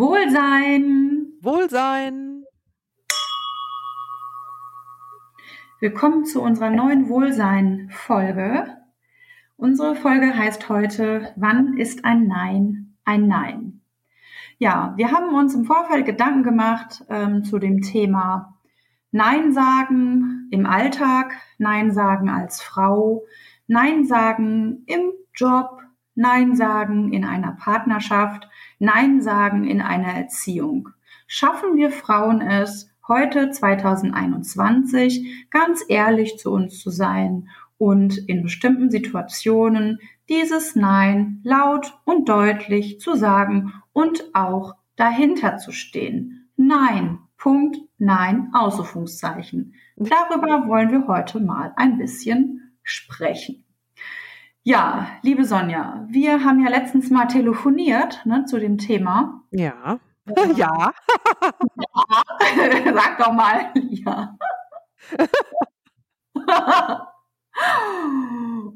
Wohlsein. Wohlsein. Willkommen zu unserer neuen Wohlsein-Folge. Unsere Folge heißt heute, wann ist ein Nein ein Nein? Ja, wir haben uns im Vorfeld Gedanken gemacht ähm, zu dem Thema Nein sagen im Alltag, Nein sagen als Frau, Nein sagen im Job, Nein sagen in einer Partnerschaft, Nein sagen in einer Erziehung. Schaffen wir Frauen es, heute 2021 ganz ehrlich zu uns zu sein und in bestimmten Situationen dieses Nein laut und deutlich zu sagen und auch dahinter zu stehen. Nein, Punkt, Nein, Ausrufungszeichen. Darüber wollen wir heute mal ein bisschen sprechen. Ja, liebe Sonja, wir haben ja letztens mal telefoniert ne, zu dem Thema. Ja. Äh, ja. ja. Sag doch mal. Ja.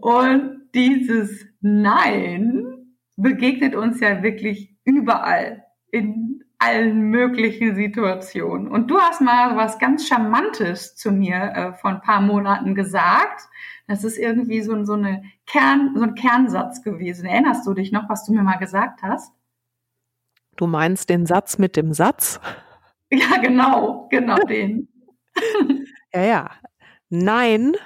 Und dieses Nein begegnet uns ja wirklich überall in allen möglichen Situationen. Und du hast mal was ganz Charmantes zu mir äh, vor ein paar Monaten gesagt. Das ist irgendwie so, so, eine Kern, so ein Kernsatz gewesen. Erinnerst du dich noch, was du mir mal gesagt hast? Du meinst den Satz mit dem Satz? Ja, genau, genau den. ja, ja. Nein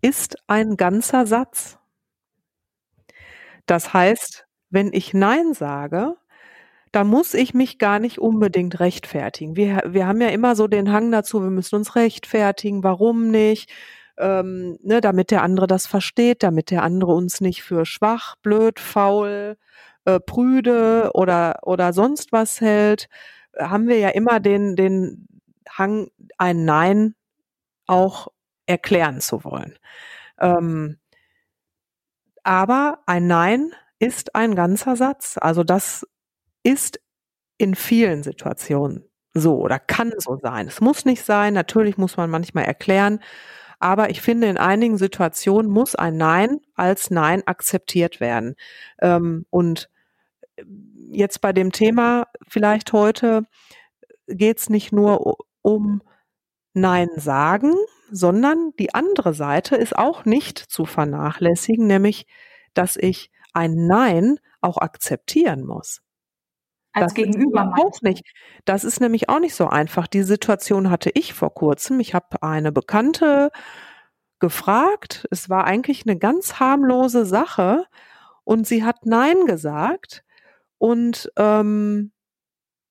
ist ein ganzer Satz. Das heißt, wenn ich Nein sage, da muss ich mich gar nicht unbedingt rechtfertigen. Wir, wir haben ja immer so den Hang dazu, wir müssen uns rechtfertigen, warum nicht, ähm, ne, damit der andere das versteht, damit der andere uns nicht für schwach, blöd, faul, äh, prüde oder, oder sonst was hält, haben wir ja immer den, den Hang, ein Nein auch erklären zu wollen. Ähm, aber ein Nein ist ein ganzer Satz. Also das ist in vielen Situationen so oder kann so sein. Es muss nicht sein, natürlich muss man manchmal erklären, aber ich finde, in einigen Situationen muss ein Nein als Nein akzeptiert werden. Ähm, und äh, jetzt bei dem Thema vielleicht heute geht es nicht nur um Nein sagen, sondern die andere Seite ist auch nicht zu vernachlässigen, nämlich, dass ich ein Nein auch akzeptieren muss. Als das Gegenüber auch nicht. Das ist nämlich auch nicht so einfach. Die Situation hatte ich vor kurzem. Ich habe eine Bekannte gefragt. Es war eigentlich eine ganz harmlose Sache und sie hat Nein gesagt und ähm,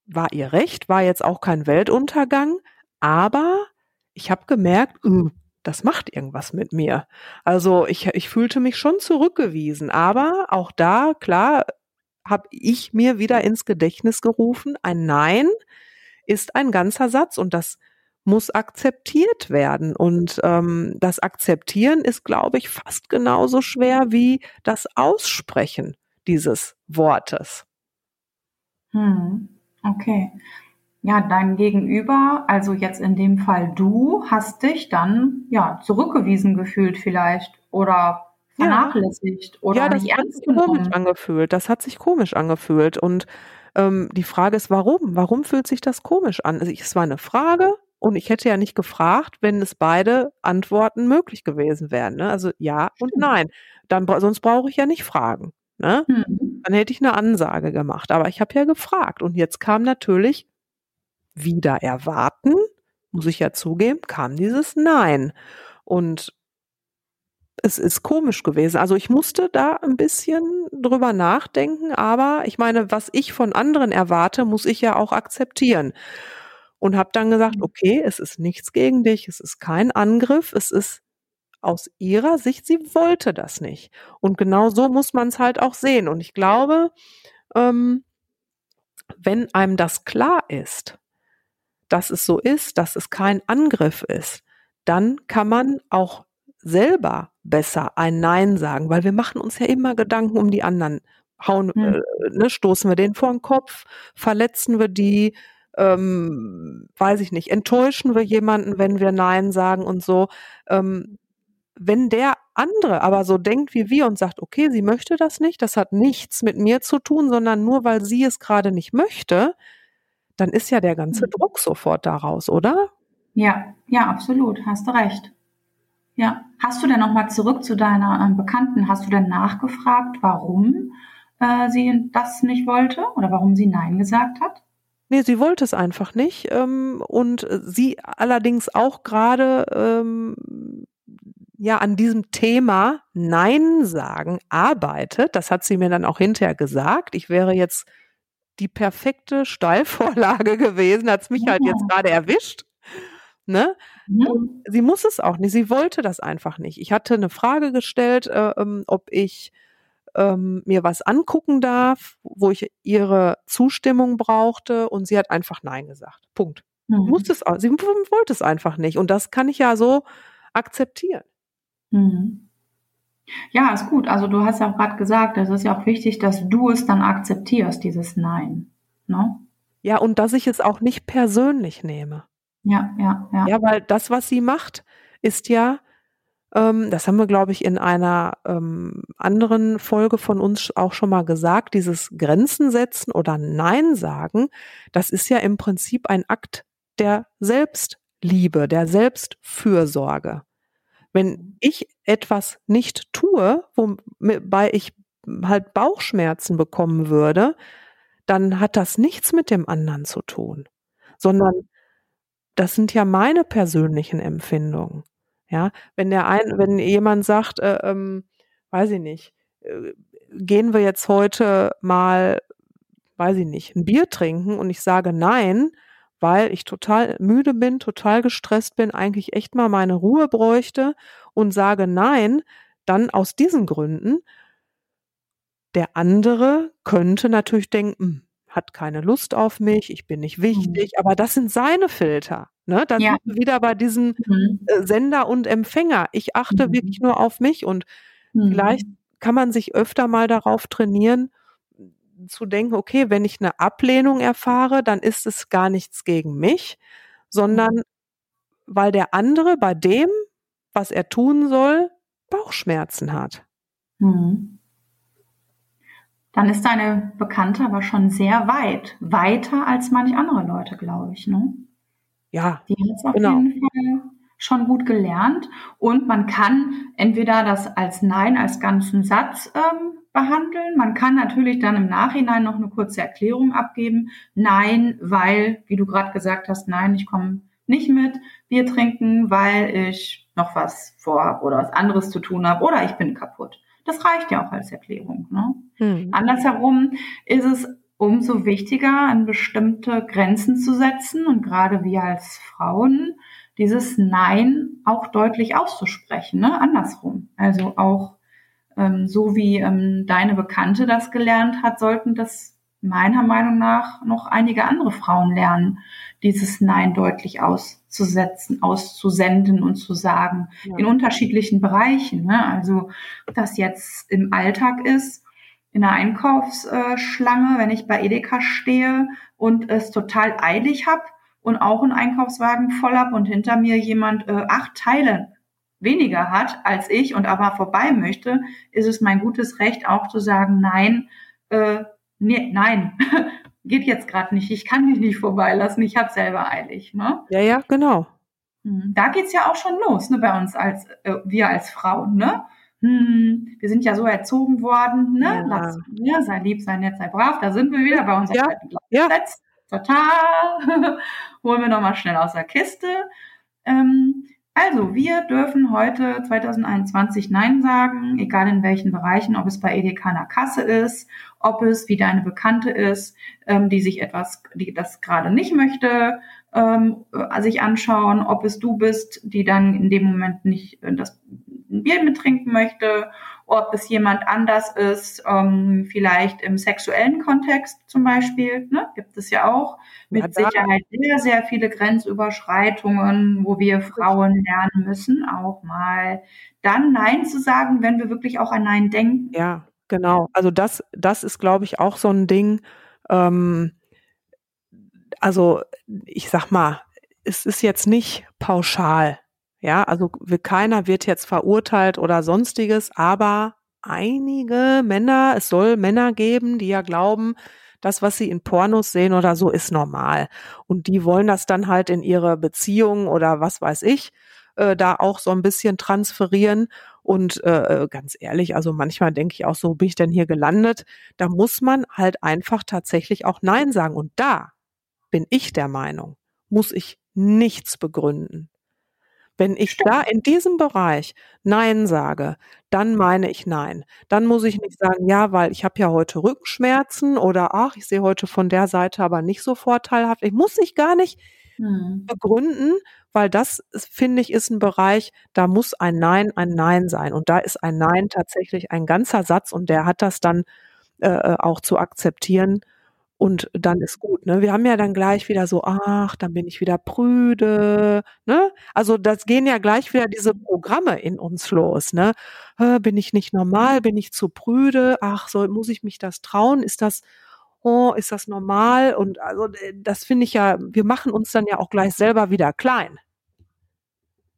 war ihr recht, war jetzt auch kein Weltuntergang, aber ich habe gemerkt, uh, das macht irgendwas mit mir. Also ich, ich fühlte mich schon zurückgewiesen, aber auch da, klar, habe ich mir wieder ins Gedächtnis gerufen, ein Nein ist ein ganzer Satz und das muss akzeptiert werden. Und ähm, das Akzeptieren ist, glaube ich, fast genauso schwer wie das Aussprechen dieses Wortes. Hm, okay. Ja, dein Gegenüber, also jetzt in dem Fall du, hast dich dann ja zurückgewiesen gefühlt vielleicht oder vernachlässigt ja. oder ja, das nicht hat sich komisch angefühlt. Das hat sich komisch angefühlt. Und ähm, die Frage ist, warum? Warum fühlt sich das komisch an? Also, es war eine Frage und ich hätte ja nicht gefragt, wenn es beide Antworten möglich gewesen wären. Ne? Also ja und nein. Dann sonst brauche ich ja nicht fragen. Ne? Mhm. Dann hätte ich eine Ansage gemacht. Aber ich habe ja gefragt. Und jetzt kam natürlich wieder erwarten, muss ich ja zugeben, kam dieses Nein. Und es ist komisch gewesen. Also ich musste da ein bisschen drüber nachdenken, aber ich meine, was ich von anderen erwarte, muss ich ja auch akzeptieren. Und habe dann gesagt, mhm. okay, es ist nichts gegen dich, es ist kein Angriff, es ist aus ihrer Sicht, sie wollte das nicht. Und genau so muss man es halt auch sehen. Und ich glaube, ähm, wenn einem das klar ist, dass es so ist, dass es kein Angriff ist, dann kann man auch selber besser ein Nein sagen, weil wir machen uns ja immer Gedanken um die anderen. Hauen, hm. äh, ne, stoßen wir den vor den Kopf, verletzen wir die, ähm, weiß ich nicht, enttäuschen wir jemanden, wenn wir Nein sagen und so. Ähm, wenn der andere aber so denkt wie wir und sagt, okay, sie möchte das nicht, das hat nichts mit mir zu tun, sondern nur weil sie es gerade nicht möchte, dann ist ja der ganze Mhm. Druck sofort daraus, oder? Ja, ja, absolut, hast du recht. Ja. Hast du denn nochmal zurück zu deiner ähm, Bekannten, hast du denn nachgefragt, warum äh, sie das nicht wollte oder warum sie Nein gesagt hat? Nee, sie wollte es einfach nicht. Ähm, und sie allerdings auch gerade ähm, ja an diesem Thema Nein sagen arbeitet. Das hat sie mir dann auch hinterher gesagt. Ich wäre jetzt die perfekte Steilvorlage gewesen, hat's mich halt jetzt Ja. gerade erwischt. Ne? Mhm. Sie muss es auch nicht. Sie wollte das einfach nicht. Ich hatte eine Frage gestellt, äh, ähm, ob ich ähm, mir was angucken darf, wo ich ihre Zustimmung brauchte und sie hat einfach Nein gesagt. Punkt. Mhm. Musste es, auch- sie wollte es einfach nicht und das kann ich ja so akzeptieren. Mhm. Ja, ist gut. Also du hast ja gerade gesagt, es ist ja auch wichtig, dass du es dann akzeptierst, dieses Nein. Ne? Ja, und dass ich es auch nicht persönlich nehme. Ja, ja, ja. Ja, weil das, was sie macht, ist ja, ähm, das haben wir, glaube ich, in einer ähm, anderen Folge von uns auch schon mal gesagt, dieses Grenzen setzen oder Nein sagen, das ist ja im Prinzip ein Akt der Selbstliebe, der Selbstfürsorge. Wenn ich etwas nicht tue, wobei ich halt Bauchschmerzen bekommen würde, dann hat das nichts mit dem anderen zu tun, sondern das sind ja meine persönlichen Empfindungen. Ja, wenn der ein, wenn jemand sagt, äh, ähm, weiß ich nicht, äh, gehen wir jetzt heute mal, weiß ich nicht, ein Bier trinken und ich sage nein, weil ich total müde bin, total gestresst bin, eigentlich echt mal meine Ruhe bräuchte und sage nein, dann aus diesen Gründen. Der andere könnte natürlich denken, "Hm, hat keine Lust auf mich, ich bin nicht wichtig, aber das sind seine Filter. Ne? Da Ja. sind wir wieder bei diesen Mhm. äh, Sender und Empfänger. Ich achte Mhm. wirklich nur auf mich und Mhm. vielleicht kann man sich öfter mal darauf trainieren, zu denken, okay, wenn ich eine Ablehnung erfahre, dann ist es gar nichts gegen mich, sondern weil der andere bei dem, was er tun soll, Bauchschmerzen hat. Mhm. Dann ist deine Bekannte aber schon sehr weit. Weiter als manch andere Leute, glaube ich. Ne? Ja, Die hat es auf Genau. jeden Fall schon gut gelernt. Und man kann entweder das als Nein, als ganzen Satz ähm, behandeln. Man kann natürlich dann im Nachhinein noch eine kurze Erklärung abgeben. Nein, weil, wie du gerade gesagt hast, nein, ich komme nicht mit Bier trinken, weil ich noch was vorhab oder was anderes zu tun habe oder ich bin kaputt. Das reicht ja auch als Erklärung. Ne? hm. Andersherum ist es umso wichtiger, an bestimmte Grenzen zu setzen und gerade wir als Frauen dieses Nein auch deutlich auszusprechen, ne? andersrum. Also auch ähm, so wie ähm, deine Bekannte das gelernt hat, sollten das meiner Meinung nach noch einige andere Frauen lernen, dieses Nein deutlich auszusetzen, auszusenden und zu sagen Ja. in unterschiedlichen Bereichen. Ne? Also das jetzt im Alltag ist, in der Einkaufsschlange, wenn ich bei Edeka stehe und es total eilig habe und auch einen Einkaufswagen voll hab und hinter mir jemand äh, acht Teile weniger hat als ich und aber vorbei möchte, ist es mein gutes Recht auch zu sagen, nein, äh, nee, nein, geht jetzt gerade nicht, ich kann mich nicht vorbeilassen, ich habe selber eilig. Ne? Ja, ja, genau. Hm, Da geht's ja auch schon los, ne, bei uns als äh, wir als Frauen, ne? Hm, wir sind ja so erzogen worden, ne? Ja. Lass, ne? Sei lieb, sei nett, sei brav. Da sind wir wieder bei unserem Ja, ja. Total. Holen wir nochmal schnell aus der Kiste. Ähm, also, wir dürfen heute 2021 Nein sagen, egal in welchen Bereichen, ob es bei Edeka an der Kasse ist, ob es wie deine Bekannte ist, ähm, die sich etwas, die das gerade nicht möchte, ähm, äh, sich anschauen, ob es du bist, die dann in dem Moment nicht äh, das Bier mittrinken möchte, ob es jemand anders ist, ähm, vielleicht im sexuellen Kontext zum Beispiel, ne, gibt es ja auch mit Sicherheit sehr, sehr viele Grenzüberschreitungen, wo wir Frauen lernen müssen, auch mal dann Nein zu sagen, wenn wir wirklich auch an Nein denken. Ja, genau. Also das, das ist, glaube ich, auch so ein Ding. Ähm, also ich sag mal, es ist jetzt nicht pauschal. Ja, also keiner wird jetzt verurteilt oder sonstiges, aber einige Männer, es soll Männer geben, die ja glauben, das, was sie in Pornos sehen oder so, ist normal. Und die wollen das dann halt in ihre Beziehung oder was weiß ich, äh, da auch so ein bisschen transferieren. Und äh, äh ganz ehrlich, also manchmal denke ich auch so, bin ich denn hier gelandet? Da muss man halt einfach tatsächlich auch Nein sagen. Und da bin ich der Meinung, muss ich nichts begründen. Wenn ich Stimmt. da in diesem Bereich Nein sage, dann meine ich Nein. Dann muss ich nicht sagen, ja, weil ich habe ja heute Rückenschmerzen oder ach, ich sehe heute von der Seite aber nicht so vorteilhaft. Ich muss sich gar nicht hm. begründen, weil das finde ich ist ein Bereich, da muss ein Nein ein Nein sein und da ist ein Nein tatsächlich ein ganzer Satz und der hat das dann äh, äh auch zu akzeptieren und dann ist gut, ne? Wir haben ja dann gleich wieder so, ach, dann bin ich wieder prüde, ne? Also das gehen ja gleich wieder diese Programme in uns los, ne? Bin ich nicht normal, bin ich zu prüde? Ach, so muss ich mich das trauen? Ist das oh, ist das normal? Und also das finde ich ja, wir machen uns dann ja auch gleich selber wieder klein.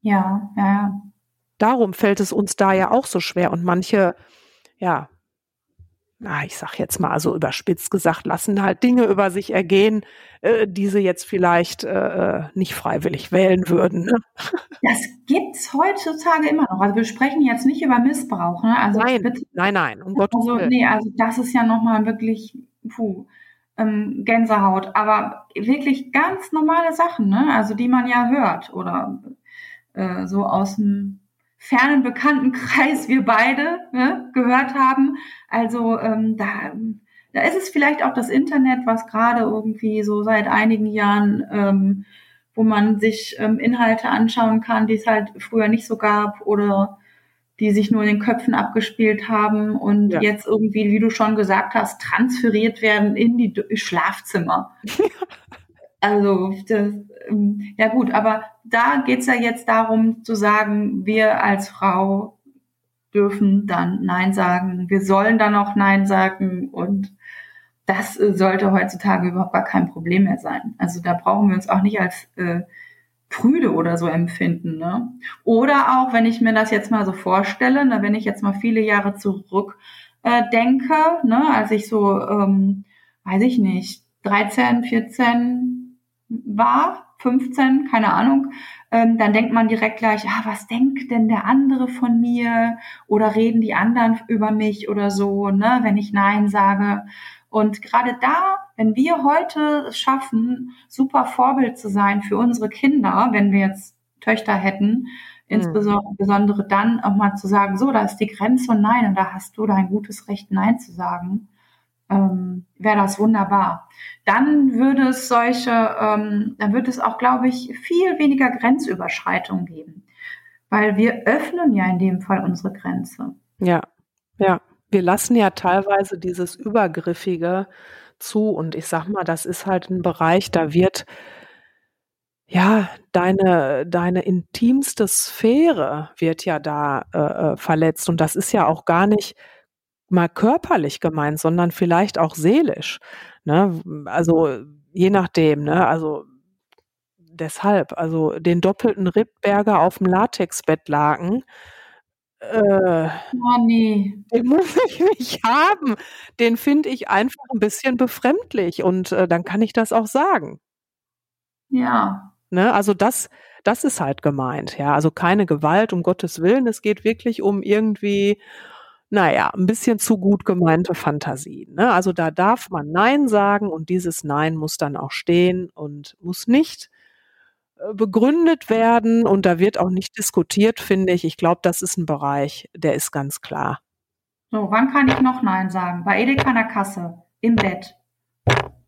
Ja, ja, ja. Darum fällt es uns da ja auch so schwer und manche ja, na, ich sag jetzt mal so überspitzt gesagt, lassen halt Dinge über sich ergehen, äh, die sie jetzt vielleicht äh, äh nicht freiwillig wählen würden. Ne? Das gibt's heutzutage immer noch. Also wir sprechen jetzt nicht über Missbrauch. Ne? Also nein, bitte, nein, nein, um Gottes also, Willen. Nee, also das ist ja nochmal wirklich puh, ähm, Gänsehaut. Aber wirklich ganz normale Sachen, ne? also die man ja hört oder äh, so aus dem fernen Bekanntenkreis wir beide ne, gehört haben. Also ähm, da, da ist es vielleicht auch das Internet, was gerade irgendwie so seit einigen Jahren, ähm, wo man sich ähm, Inhalte anschauen kann, die es halt früher nicht so gab oder die sich nur in den Köpfen abgespielt haben und ja. jetzt irgendwie, wie du schon gesagt hast, transferiert werden in die Schlafzimmer. Also, das, ähm, ja gut, aber da geht's ja jetzt darum zu sagen, wir als Frau dürfen dann Nein sagen, wir sollen dann auch Nein sagen und das äh, sollte heutzutage überhaupt gar kein Problem mehr sein. Also da brauchen wir uns auch nicht als äh, prüde oder so empfinden. Ne? Oder auch, wenn ich mir das jetzt mal so vorstelle, ne, wenn ich jetzt mal viele Jahre zurück äh, denke, ne, als ich so, ähm, weiß ich nicht, 13, 14, war, 15, keine Ahnung, ähm, dann denkt man direkt gleich, ah, was denkt denn der andere von mir? Oder reden die anderen über mich oder so, ne, wenn ich Nein sage. Und gerade da, wenn wir heute es schaffen, super Vorbild zu sein für unsere Kinder, wenn wir jetzt Töchter hätten, mhm. insbesondere dann auch mal zu sagen, so, da ist die Grenze und nein, und da hast du dein gutes Recht, Nein zu sagen ähm, wäre das wunderbar. Dann würde es solche, ähm, dann wird es auch, glaube ich, viel weniger Grenzüberschreitungen geben, weil wir öffnen ja in dem Fall unsere Grenze. Ja, ja. Wir lassen ja teilweise dieses Übergriffige zu und ich sag mal, das ist halt ein Bereich, da wird ja, deine, deine intimste Sphäre wird ja da äh, äh verletzt. Und das ist ja auch gar nicht mal körperlich gemeint, sondern vielleicht auch seelisch. Ne? Also je nachdem, ne? Also deshalb, also den doppelten Rittberger auf dem Latexbettlaken, äh, oh, nee. den muss ich nicht haben. Den finde ich einfach ein bisschen befremdlich und äh, dann kann ich das auch sagen. Ja. Ne? Also das, das ist halt gemeint, ja. Also keine Gewalt, um Gottes Willen. Es geht wirklich um irgendwie naja, ein bisschen zu gut gemeinte Fantasien. Ne? Also da darf man Nein sagen und dieses Nein muss dann auch stehen und muss nicht äh, begründet werden und da wird auch nicht diskutiert, finde ich. Ich glaube, das ist ein Bereich, der ist ganz klar. So, wann kann ich noch Nein sagen? Bei Edeka an der Kasse, im Bett.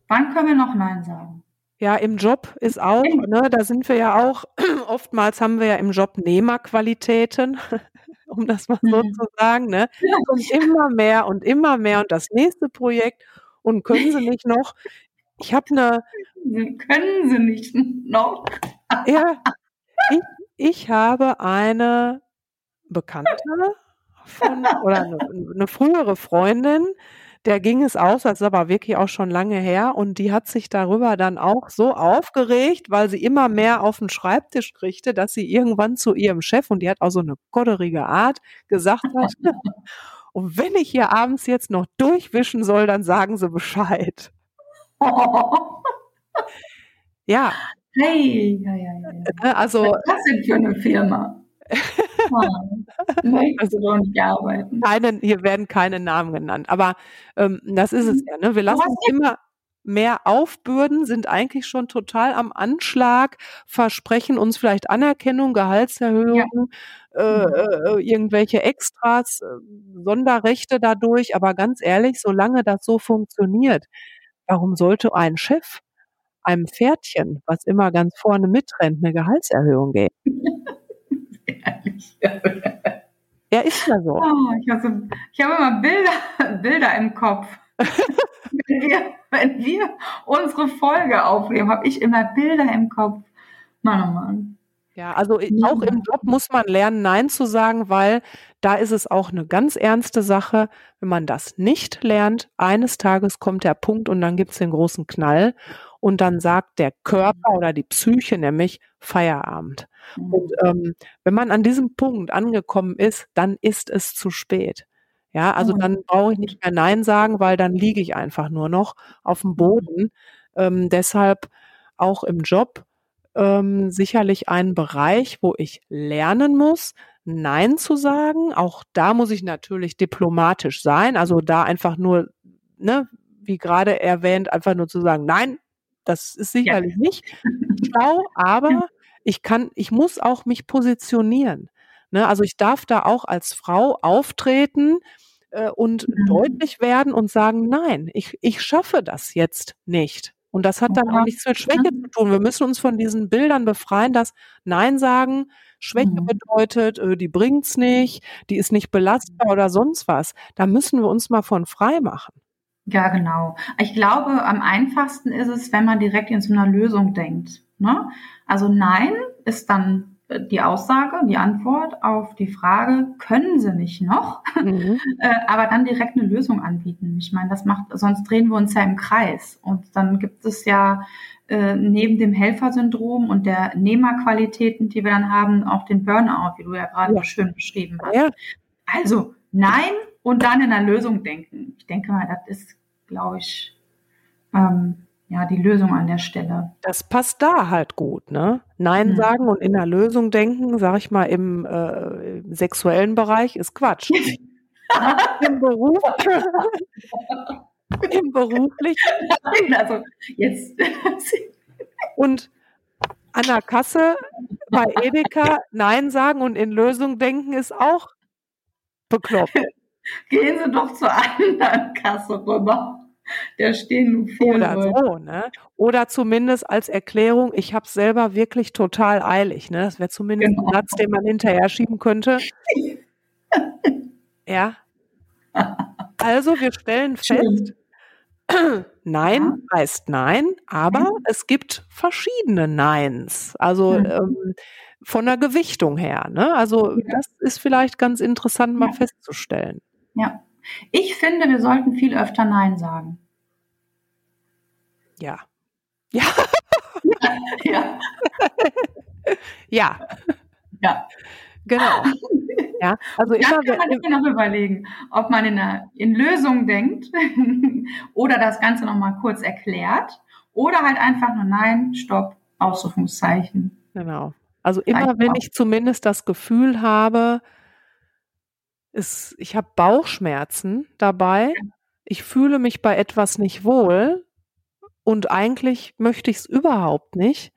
Wann können wir noch Nein sagen? Ja, im Job ist auch, ne, da sind wir ja auch, oftmals haben wir ja im Job Nehmerqualitäten. um das mal so mhm. zu sagen. Ne? Und immer mehr und immer mehr und das nächste Projekt. Und können Sie nicht noch? Ich habe eine. Können Sie nicht noch? Ja, ich, ich habe eine Bekannte von, oder eine, eine frühere Freundin, der ging es aus, das ist aber wirklich auch schon lange her und die hat sich darüber dann auch so aufgeregt, weil sie immer mehr auf den Schreibtisch kriegte, dass sie irgendwann zu ihrem Chef und die hat auch so eine kodderige Art gesagt hat, und wenn ich hier abends jetzt noch durchwischen soll, dann sagen sie Bescheid. Ja. Hey, ja, ja, ja. Äh, also, Was ist das denn für eine Firma? Möchtest du nicht arbeiten? keine, hier werden keine Namen genannt, aber ähm, das ist es Mhm. ja. Ne? Wir lassen uns immer mehr aufbürden, sind eigentlich schon total am Anschlag, versprechen uns vielleicht Anerkennung, Gehaltserhöhung, äh, Mhm. äh, irgendwelche Extras, äh, Sonderrechte dadurch. Aber ganz ehrlich, solange das so funktioniert, warum sollte ein Chef einem Pferdchen, was immer ganz vorne mitrennt, eine Gehaltserhöhung geben? Ja, ist ja so. Oh, ich habe so, habe immer Bilder, Bilder im Kopf. wenn, wir, wenn wir unsere Folge aufnehmen, habe ich immer Bilder im Kopf. Mann, oh Mann. Ja, also auch im Job muss man lernen, Nein zu sagen, weil da ist es auch eine ganz ernste Sache. Wenn man das nicht lernt, eines Tages kommt der Punkt und dann gibt's den großen Knall und dann sagt der Körper oder die Psyche nämlich Feierabend. Und ähm, wenn man an diesem Punkt angekommen ist, dann ist es zu spät. Ja, also Mhm. dann brauche ich nicht mehr Nein sagen, weil dann liege ich einfach nur noch auf dem Boden. Ähm, deshalb auch im Job ähm, sicherlich ein Bereich, wo ich lernen muss, Nein zu sagen. Auch da muss ich natürlich diplomatisch sein. Also da einfach nur, ne, wie gerade erwähnt, einfach nur zu sagen, nein, das ist sicherlich nicht schlau, aber ich kann, ich muss auch mich positionieren. Ne? Also ich darf da auch als Frau auftreten äh, und Mhm. deutlich werden und sagen, nein, ich, ich schaffe das jetzt nicht. Und das hat dann auch Ja. nichts mit Schwäche zu tun. Wir müssen uns von diesen Bildern befreien, dass Nein sagen Schwäche Mhm. bedeutet, äh, die bringt's nicht, die ist nicht belastbar oder sonst was. Da müssen wir uns mal von frei machen. Ja, genau. Ich glaube, am einfachsten ist es, wenn man direkt in so einer Lösung denkt. Ne? Also Nein ist dann äh, die Aussage, die Antwort auf die Frage, können Sie nicht noch? Mhm. äh, aber dann direkt eine Lösung anbieten. Ich meine, das macht, sonst drehen wir uns ja im Kreis. Und dann gibt es ja äh, neben dem Helfersyndrom und der Nehmerqualitäten, die wir dann haben, auch den Burnout, wie du ja gerade Ja. schön beschrieben hast. Ja, Also nein und dann in einer Lösung denken. Ich denke mal, das ist, glaube ich, ähm, ja, die Lösung an der Stelle. das passt da halt gut, ne? Nein Mhm. sagen und in der Lösung denken, sag ich mal, im äh, im sexuellen Bereich ist Quatsch. Im Beruf, im beruflichen Also jetzt. und an der Kasse bei Edeka Nein sagen und in Lösung denken ist auch bekloppt. Gehen Sie doch zur anderen Kasse rüber. Da stehen nur vier Oder so, ne? Oder zumindest als Erklärung, ich habe selber wirklich total eilig, ne? Das wäre zumindest Genau. ein Satz, den man hinterher schieben könnte. Ja. Also wir stellen fest, Nein heißt Nein, aber Mhm. es gibt verschiedene Neins. Also Mhm. ähm, von der Gewichtung her. Ne? Also Ja. das ist vielleicht ganz interessant mal Ja. festzustellen. Ja. Ich finde, wir sollten viel öfter Nein sagen. Ja. Ja, Ja. ja, Ja. genau. Ja, also immer kann man sich noch überlegen, ob man in, einer, in Lösungen denkt oder das Ganze nochmal kurz erklärt oder halt einfach nur Nein, Stopp, Ausrufungszeichen. genau. Also immer Reicht wenn auch. ich zumindest das Gefühl habe, es, ich habe Bauchschmerzen dabei, ich fühle mich bei etwas nicht wohl und eigentlich möchte ich es überhaupt nicht,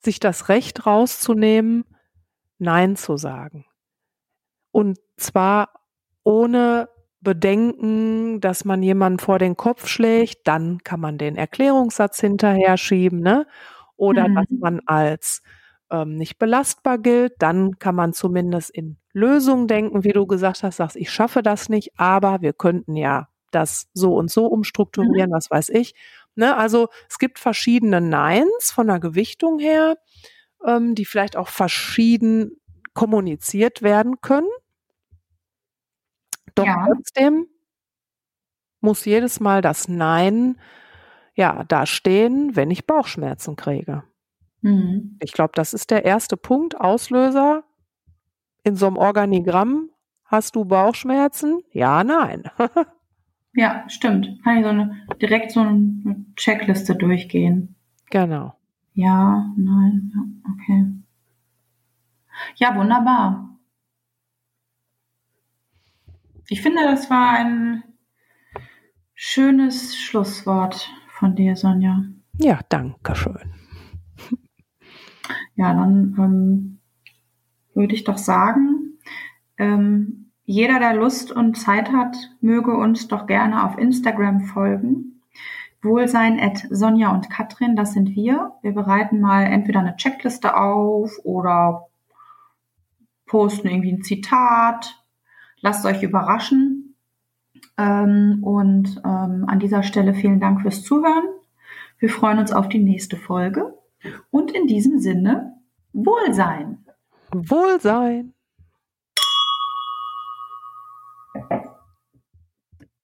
sich das Recht rauszunehmen, Nein zu sagen. Und zwar ohne Bedenken, dass man jemanden vor den Kopf schlägt, dann kann man den Erklärungssatz hinterher schieben, ne? Oder Mhm. dass man als ähm, nicht belastbar gilt, dann kann man zumindest in Lösungen denken, wie du gesagt hast, sagst, ich schaffe das nicht, aber wir könnten ja das so und so umstrukturieren, was weiß ich. Ne? Also es gibt verschiedene Neins von der Gewichtung her, ähm, die vielleicht auch verschieden kommuniziert werden können. Doch Ja. trotzdem muss jedes Mal das Nein ja da stehen, wenn ich Bauchschmerzen kriege. Mhm. Ich glaube, das ist der erste Punkt, Auslöser. In so einem Organigramm hast du Bauchschmerzen? Ja, nein. ja, stimmt. Kann ich so eine, direkt so eine Checkliste durchgehen. Genau. Ja, nein, ja, okay. Ja, wunderbar. Ich finde, das war ein schönes Schlusswort von dir, Sonja. Ja, danke schön. Ja, dann ähm, würde ich doch sagen, ähm, jeder, der Lust und Zeit hat, möge uns doch gerne auf Instagram folgen. Wohlsein at Sonja und Katrin, das sind wir. Wir bereiten mal entweder eine Checkliste auf oder posten irgendwie ein Zitat. Lasst euch überraschen. Ähm, und ähm, an dieser Stelle vielen Dank fürs Zuhören. Wir freuen uns auf die nächste Folge. Und in diesem Sinne, Wohlsein. Wohlsein.